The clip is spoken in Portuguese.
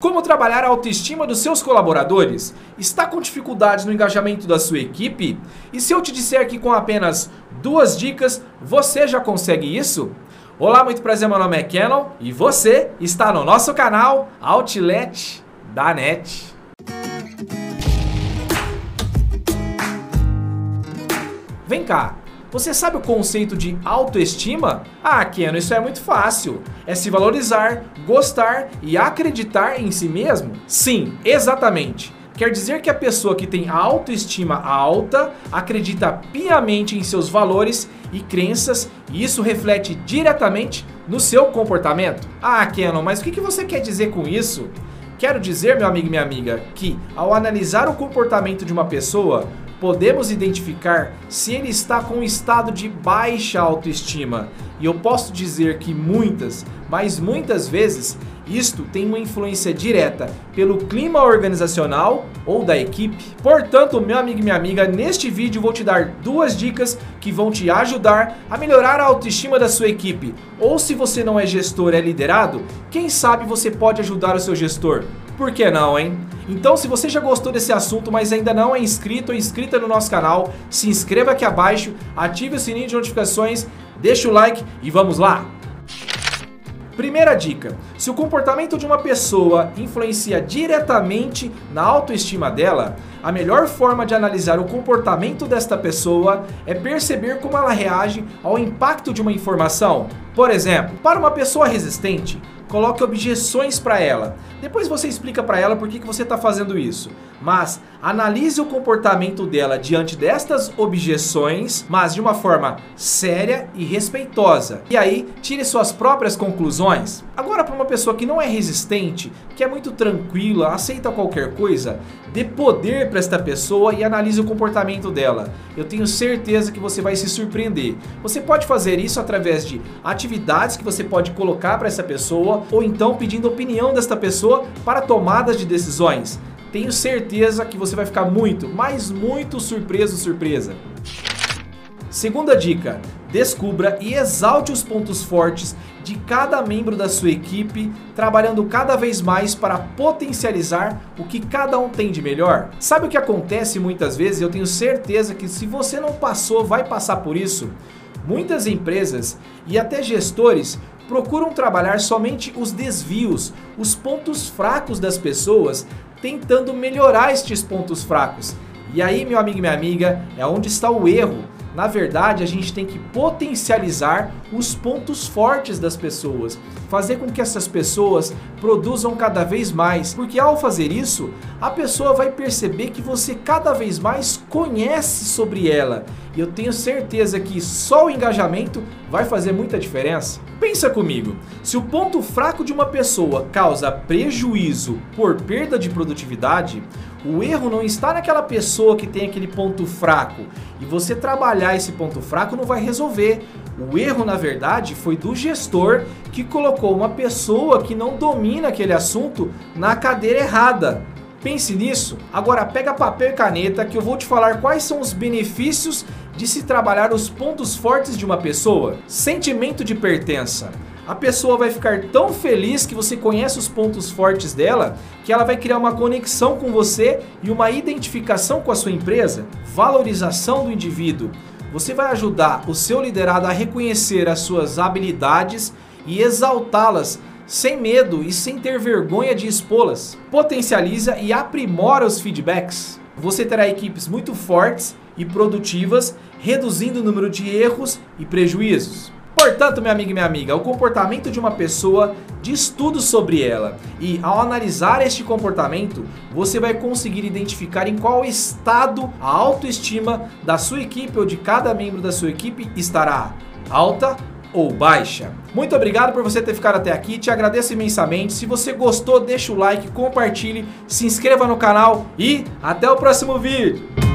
Como trabalhar a autoestima dos seus colaboradores? Está com dificuldades no engajamento da sua equipe? E se eu te disser que com apenas duas dicas você já consegue isso? Olá, muito prazer, meu nome é Canon e você está no nosso canal Outlet da NET. Vem cá, você sabe o conceito de autoestima? Ah, Keno, isso é muito fácil. É se valorizar, gostar e acreditar em si mesmo? Sim, exatamente. Quer dizer que a pessoa que tem autoestima alta acredita piamente em seus valores e crenças e isso reflete diretamente no seu comportamento. Ah, Kenon, mas o que você quer dizer com isso? Quero dizer, meu amigo e minha amiga, que ao analisar o comportamento de uma pessoa, podemos identificar se ele está com um estado de baixa autoestima. E eu posso dizer que muitas, mas muitas vezes, isto tem uma influência direta pelo clima organizacional ou da equipe. Portanto, meu amigo e minha amiga, neste vídeo vou te dar duas dicas que vão te ajudar a melhorar a autoestima da sua equipe. Ou se você não é gestor, é liderado, quem sabe você pode ajudar o seu gestor. Por que não, hein? Então, se você já gostou desse assunto, mas ainda não é inscrito ou inscrita no nosso canal, se inscreva aqui abaixo, ative o sininho de notificações, deixa o like e vamos lá! Primeira dica: se o comportamento de uma pessoa influencia diretamente na autoestima dela, a melhor forma de analisar o comportamento desta pessoa é perceber como ela reage ao impacto de uma informação. Por exemplo, para uma pessoa resistente, coloque objeções para ela. Depois você explica para ela por que, que você está fazendo isso. Mas analise o comportamento dela diante destas objeções, mas de uma forma séria e respeitosa. E aí, tire suas próprias conclusões. Agora, para uma pessoa que não é resistente, que é muito tranquila, aceita qualquer coisa, dê poder para esta pessoa e analise o comportamento dela. Eu tenho certeza que você vai se surpreender. Você pode fazer isso através de atividades que você pode colocar para essa pessoa ou então pedindo opinião desta pessoa para tomadas de decisões. Tenho certeza que você vai ficar muito, mas muito surpreso, surpresa. Segunda dica: descubra e exalte os pontos fortes de cada membro da sua equipe, trabalhando cada vez mais para potencializar o que cada um tem de melhor. Sabe o que acontece muitas vezes? Eu tenho certeza que se você não passou, vai passar por isso. Muitas empresas e até gestores procuram trabalhar somente os desvios, os pontos fracos das pessoas, tentando melhorar estes pontos fracos. E aí, meu amigo e minha amiga, é onde está o erro. Na verdade, a gente tem que potencializar os pontos fortes das pessoas, fazer com que essas pessoas produzam cada vez mais, porque ao fazer isso, a pessoa vai perceber que você cada vez mais conhece sobre ela. E eu tenho certeza que só o engajamento vai fazer muita diferença. Pensa comigo, se o ponto fraco de uma pessoa causa prejuízo por perda de produtividade, o erro não está naquela pessoa que tem aquele ponto fraco. E você trabalhar esse ponto fraco não vai resolver. O erro, na verdade, foi do gestor que colocou uma pessoa que não domina aquele assunto na cadeira errada. Pense nisso. Agora pega papel e caneta que eu vou te falar quais são os benefícios de se trabalhar os pontos fortes de uma pessoa. Sentimento de pertença. A pessoa vai ficar tão feliz que você conhece os pontos fortes dela que ela vai criar uma conexão com você e uma identificação com a sua empresa. Valorização do indivíduo. Você vai ajudar o seu liderado a reconhecer as suas habilidades e exaltá-las sem medo e sem ter vergonha de expô-las. Potencializa e aprimora os feedbacks. Você terá equipes muito fortes e produtivas, reduzindo o número de erros e prejuízos. Portanto, meu amigo e minha amiga, o comportamento de uma pessoa diz tudo sobre ela. E ao analisar este comportamento, você vai conseguir identificar em qual estado a autoestima da sua equipe ou de cada membro da sua equipe estará alta ou baixa. Muito obrigado por você ter ficado até aqui, te agradeço imensamente. Se você gostou, deixa o like, compartilhe, se inscreva no canal e até o próximo vídeo.